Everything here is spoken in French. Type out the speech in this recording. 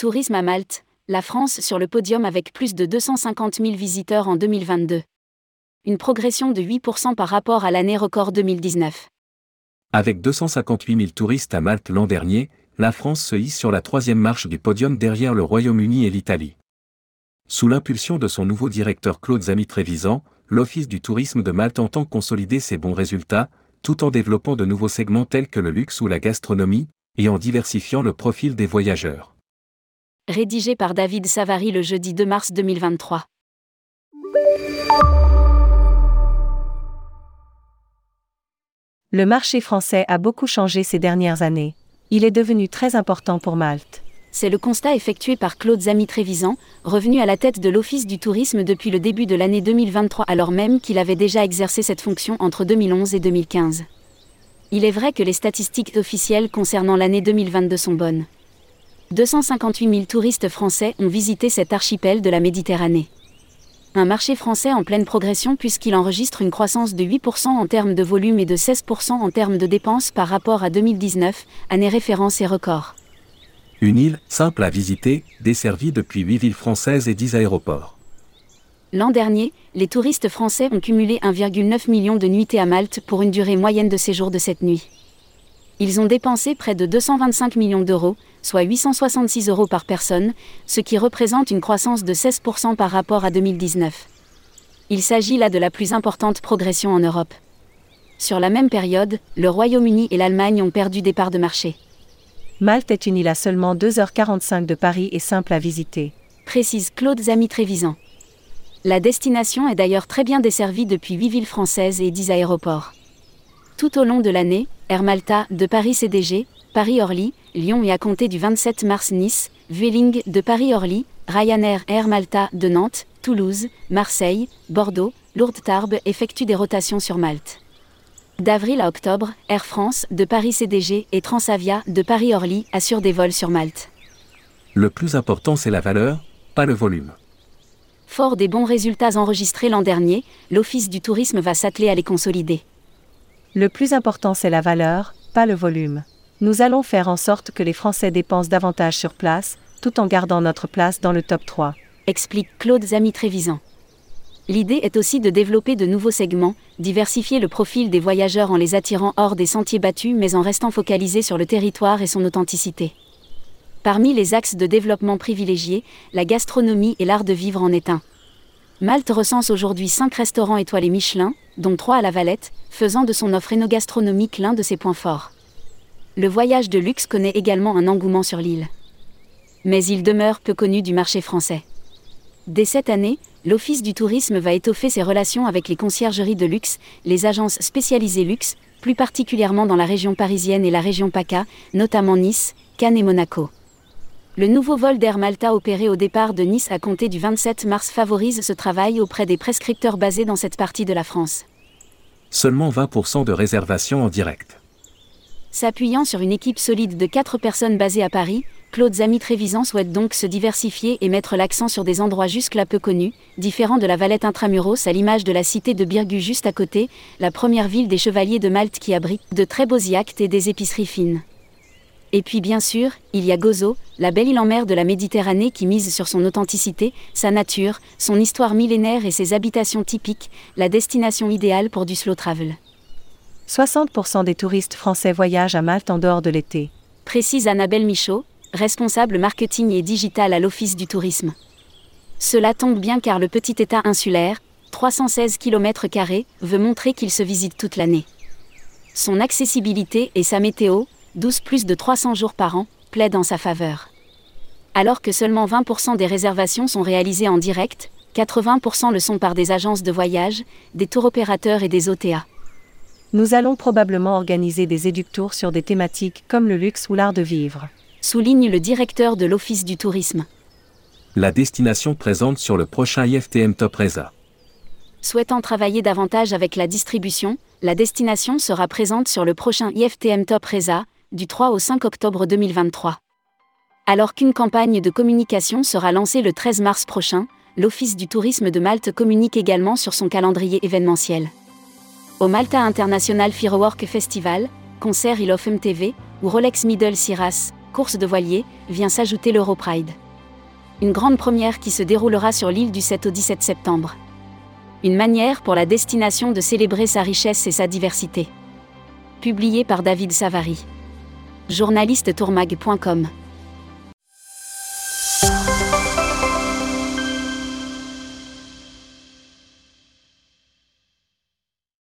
Tourisme à Malte, la France sur le podium avec plus de 250 000 visiteurs en 2022. Une progression de 8% par rapport à l'année record 2019. Avec 258 000 touristes à Malte l'an dernier, la France se hisse sur la troisième marche du podium derrière le Royaume-Uni et l'Italie. Sous l'impulsion de son nouveau directeur Claude Zami-Trévisan, l'Office du tourisme de Malte entend consolider ses bons résultats, tout en développant de nouveaux segments tels que le luxe ou la gastronomie, et en diversifiant le profil des voyageurs. Rédigé par David Savary le jeudi 2 mars 2023. Le marché français a beaucoup changé ces dernières années. Il est devenu très important pour Malte. C'est le constat effectué par Claude Zami-Trévisan, revenu à la tête de l'Office du tourisme depuis le début de l'année 2023 alors même qu'il avait déjà exercé cette fonction entre 2011 et 2015. Il est vrai que les statistiques officielles concernant l'année 2022 sont bonnes. 258 000 touristes français ont visité cet archipel de la Méditerranée. Un marché français en pleine progression puisqu'il enregistre une croissance de 8% en termes de volume et de 16% en termes de dépenses par rapport à 2019, année référence et record. Une île, simple à visiter, desservie depuis 8 villes françaises et 10 aéroports. L'an dernier, les touristes français ont cumulé 1,9 million de nuitées à Malte pour une durée moyenne de séjour de cette nuit. Ils ont dépensé près de 225 millions d'euros, soit 866 euros par personne, ce qui représente une croissance de 16% par rapport à 2019. Il s'agit là de la plus importante progression en Europe. Sur la même période, le Royaume-Uni et l'Allemagne ont perdu des parts de marché. Malte est une île à seulement 2h45 de Paris et simple à visiter. Précise Claude Zami-Trévisan. La destination est d'ailleurs très bien desservie depuis 8 villes françaises et 10 aéroports. Tout au long de l'année, Air Malta, de Paris CDG, Paris-Orly, Lyon et à compter du 27 mars Nice, Vueling de Paris-Orly, Ryanair Air Malta de Nantes, Toulouse, Marseille, Bordeaux, Lourdes-Tarbes effectuent des rotations sur Malte. D'avril à octobre, Air France de Paris CDG et Transavia de Paris-Orly assurent des vols sur Malte. Le plus important c'est la valeur, pas le volume. Fort des bons résultats enregistrés l'an dernier, l'Office du tourisme va s'atteler à les consolider. Le plus important c'est la valeur, pas le volume. Nous allons faire en sorte que les Français dépensent davantage sur place, tout en gardant notre place dans le top 3. Explique Claude Zami-Trévisan. L'idée est aussi de développer de nouveaux segments, diversifier le profil des voyageurs en les attirant hors des sentiers battus mais en restant focalisé sur le territoire et son authenticité. Parmi les axes de développement privilégiés, la gastronomie et l'art de vivre en est un. Malte recense aujourd'hui 5 restaurants étoilés Michelin, dont 3 à la Valette, faisant de son offre énogastronomique l'un de ses points forts le voyage de luxe connaît également un engouement sur l'île. Mais il demeure peu connu du marché français. Dès cette année, l'Office du tourisme va étoffer ses relations avec les conciergeries de luxe, les agences spécialisées luxe, plus particulièrement dans la région parisienne et la région PACA, notamment Nice, Cannes et Monaco. Le nouveau vol d'Air Malta opéré au départ de Nice à compter du 27 mars favorise ce travail auprès des prescripteurs basés dans cette partie de la France. Seulement 20% de réservations en direct. S'appuyant sur une équipe solide de 4 personnes basées à Paris, Claude Zami Trévisan souhaite donc se diversifier et mettre l'accent sur des endroits jusque-là peu connus, différents de la Valette intramuros à l'image de la cité de Birgu juste à côté, la première ville des chevaliers de Malte qui abrite de très beaux yachts et des épiceries fines. Et puis bien sûr, il y a Gozo, la belle île en mer de la Méditerranée qui mise sur son authenticité, sa nature, son histoire millénaire et ses habitations typiques, la destination idéale pour du slow travel. 60% des touristes français voyagent à Malte en dehors de l'été. Précise Annabelle Michaud, responsable marketing et digital à l'Office du tourisme. Cela tombe bien car le petit État insulaire, 316 km, veut montrer qu'il se visite toute l'année. Son accessibilité et sa météo, 12 plus de 300 jours par an, plaident en sa faveur. Alors que seulement 20% des réservations sont réalisées en direct, 80% le sont par des agences de voyage, des tours opérateurs et des OTA. Nous allons probablement organiser des éductours sur des thématiques comme le luxe ou l'art de vivre. Souligne le directeur de l'Office du tourisme. La destination présente sur le prochain IFTM Top Reza. Souhaitant travailler davantage avec la distribution, la destination sera présente sur le prochain IFTM Top Reza, du 3 au 5 octobre 2023. Alors qu'une campagne de communication sera lancée le 13 mars prochain, l'Office du tourisme de Malte communique également sur son calendrier événementiel au Malta International Firework Festival, concert Il of MTV, ou Rolex Middle Ciras, course de voilier, vient s'ajouter l'Europride. Une grande première qui se déroulera sur l'île du 7 au 17 septembre. Une manière pour la destination de célébrer sa richesse et sa diversité. Publié par David Savary. Journaliste tourmag.com